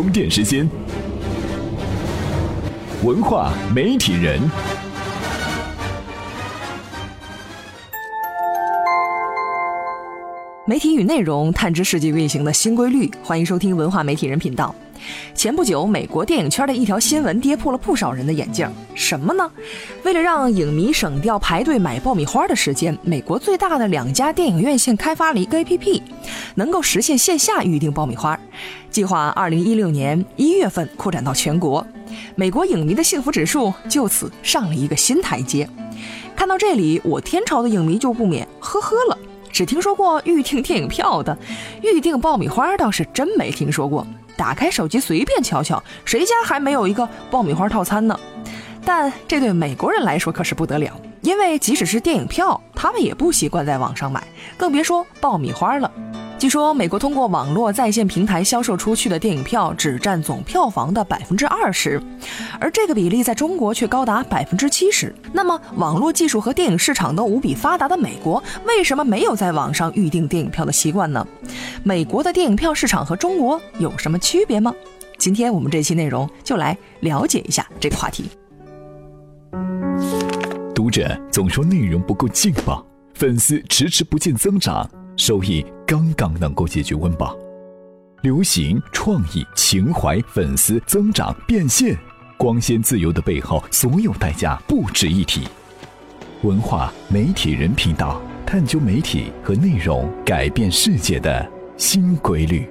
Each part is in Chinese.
充电时间，文化媒体人。媒体与内容探知世界运行的新规律，欢迎收听文化媒体人频道。前不久，美国电影圈的一条新闻跌破了不少人的眼镜。什么呢？为了让影迷省掉排队买爆米花的时间，美国最大的两家电影院线开发了一个 APP，能够实现线下预订爆米花。计划2016年1月份扩展到全国。美国影迷的幸福指数就此上了一个新台阶。看到这里，我天朝的影迷就不免呵呵了。只听说过预订电影票的，预订爆米花倒是真没听说过。打开手机随便瞧瞧，谁家还没有一个爆米花套餐呢？但这对美国人来说可是不得了，因为即使是电影票，他们也不习惯在网上买，更别说爆米花了。据说，美国通过网络在线平台销售出去的电影票只占总票房的百分之二十，而这个比例在中国却高达百分之七十。那么，网络技术和电影市场都无比发达的美国，为什么没有在网上预订电影票的习惯呢？美国的电影票市场和中国有什么区别吗？今天我们这期内容就来了解一下这个话题。读者总说内容不够劲爆，粉丝迟迟不见增长。收益刚刚能够解决温饱，流行、创意、情怀、粉丝增长、变现，光鲜自由的背后，所有代价不值一提。文化媒体人频道，探究媒体和内容改变世界的新规律。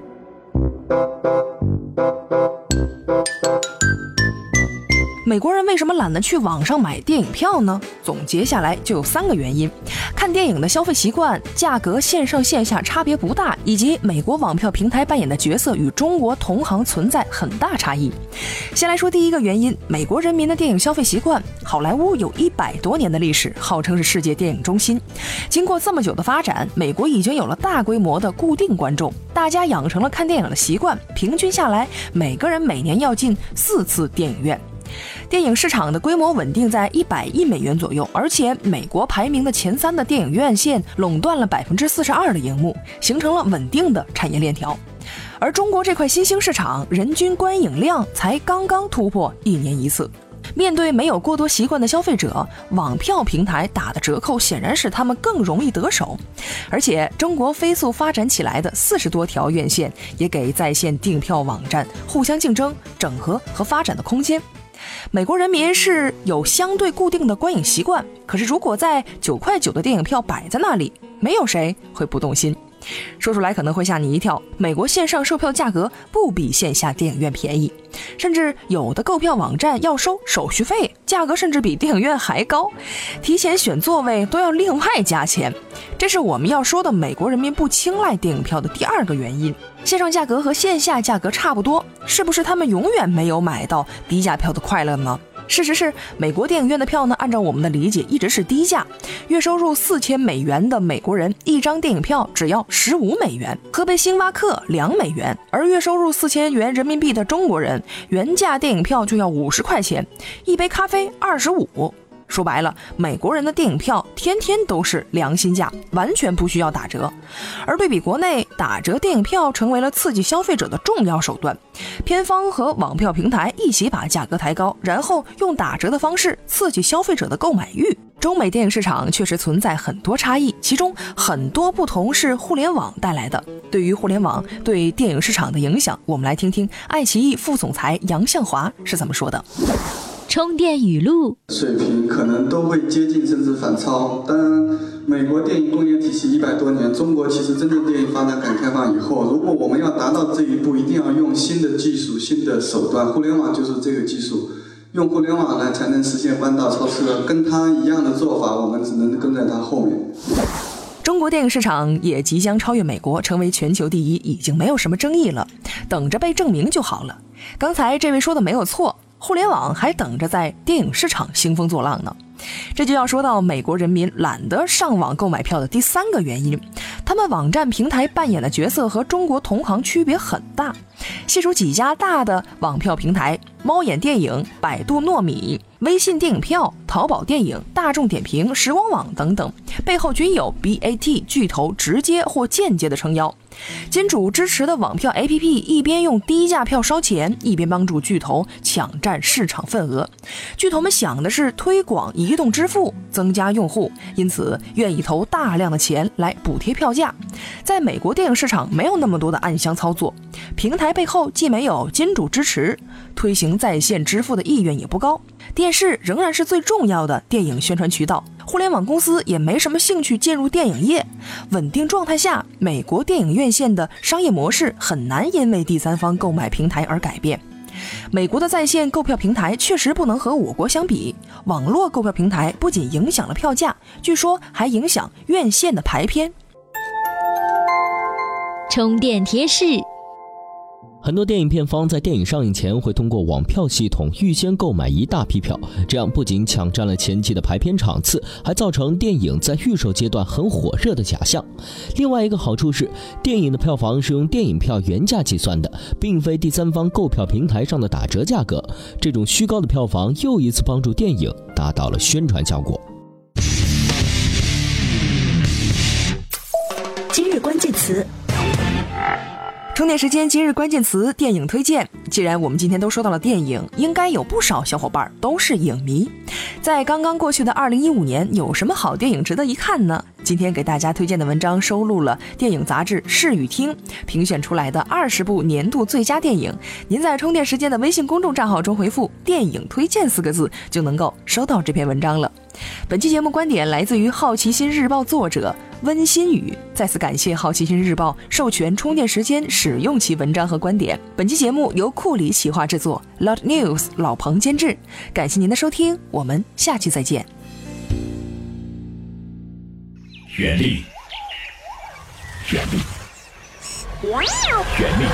美国人为什么懒得去网上买电影票呢？总结下来就有三个原因：看电影的消费习惯、价格线上线下差别不大，以及美国网票平台扮演的角色与中国同行存在很大差异。先来说第一个原因：美国人民的电影消费习惯。好莱坞有一百多年的历史，号称是世界电影中心。经过这么久的发展，美国已经有了大规模的固定观众，大家养成了看电影的习惯。平均下来，每个人每年要进四次电影院。电影市场的规模稳定在一百亿美元左右，而且美国排名的前三的电影院线垄断了百分之四十二的荧幕，形成了稳定的产业链条。而中国这块新兴市场，人均观影量才刚刚突破一年一次。面对没有过多习惯的消费者，网票平台打的折扣显然使他们更容易得手。而且，中国飞速发展起来的四十多条院线，也给在线订票网站互相竞争、整合和发展的空间。美国人民是有相对固定的观影习惯，可是如果在九块九的电影票摆在那里，没有谁会不动心。说出来可能会吓你一跳，美国线上售票价格不比线下电影院便宜，甚至有的购票网站要收手续费，价格甚至比电影院还高，提前选座位都要另外加钱。这是我们要说的美国人民不青睐电影票的第二个原因。线上价格和线下价格差不多，是不是他们永远没有买到低价票的快乐呢？事实是，美国电影院的票呢，按照我们的理解，一直是低价。月收入四千美元的美国人，一张电影票只要十五美元，喝杯星巴克两美元；而月收入四千元人民币的中国人，原价电影票就要五十块钱，一杯咖啡二十五。说白了，美国人的电影票天天都是良心价，完全不需要打折。而对比国内，打折电影票成为了刺激消费者的重要手段。片方和网票平台一起把价格抬高，然后用打折的方式刺激消费者的购买欲。中美电影市场确实存在很多差异，其中很多不同是互联网带来的。对于互联网对电影市场的影响，我们来听听爱奇艺副总裁杨向华是怎么说的。充电语录水平可能都会接近甚至反超。当然，美国电影工业体系一百多年，中国其实真正电影发展改革开放以后，如果我们要达到这一步，一定要用新的技术、新的手段，互联网就是这个技术。用互联网呢，才能实现弯道超车。跟他一样的做法，我们只能跟在他后面。中国电影市场也即将超越美国，成为全球第一，已经没有什么争议了，等着被证明就好了。刚才这位说的没有错。互联网还等着在电影市场兴风作浪呢，这就要说到美国人民懒得上网购买票的第三个原因，他们网站平台扮演的角色和中国同行区别很大。细数几家大的网票平台：猫眼电影、百度糯米、微信电影票、淘宝电影、大众点评、时光网等等，背后均有 BAT 巨头直接或间接的撑腰。金主支持的网票 APP 一边用低价票烧钱，一边帮助巨头抢占市场份额。巨头们想的是推广移动支付，增加用户，因此愿意投大量的钱来补贴票价。在美国电影市场，没有那么多的暗箱操作，平台背后既没有金主支持，推行在线支付的意愿也不高。电视仍然是最重要的电影宣传渠道。互联网公司也没什么兴趣进入电影业，稳定状态下，美国电影院线的商业模式很难因为第三方购买平台而改变。美国的在线购票平台确实不能和我国相比，网络购票平台不仅影响了票价，据说还影响院线的排片。充电贴士。很多电影片方在电影上映前会通过网票系统预先购买一大批票，这样不仅抢占了前期的排片场次，还造成电影在预售阶段很火热的假象。另外一个好处是，电影的票房是用电影票原价计算的，并非第三方购票平台上的打折价格。这种虚高的票房又一次帮助电影达到了宣传效果。今日关键词。充电时间，今日关键词：电影推荐。既然我们今天都说到了电影，应该有不少小伙伴都是影迷。在刚刚过去的二零一五年，有什么好电影值得一看呢？今天给大家推荐的文章收录了电影杂志《视与听》评选出来的二十部年度最佳电影。您在充电时间的微信公众账号中回复“电影推荐”四个字，就能够收到这篇文章了。本期节目观点来自于《好奇心日报》作者。温馨语，再次感谢好奇心日报授权充电时间使用其文章和观点。本期节目由库里企划制作，Lot News 老彭监制。感谢您的收听，我们下期再见。原力，原力，原力，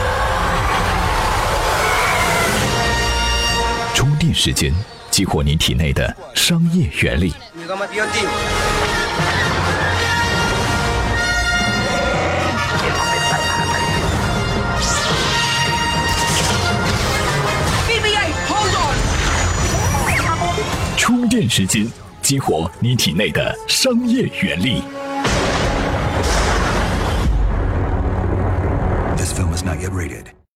充电时间激活你体内的商业原力。充电时间，激活你体内的商业原力。get rated.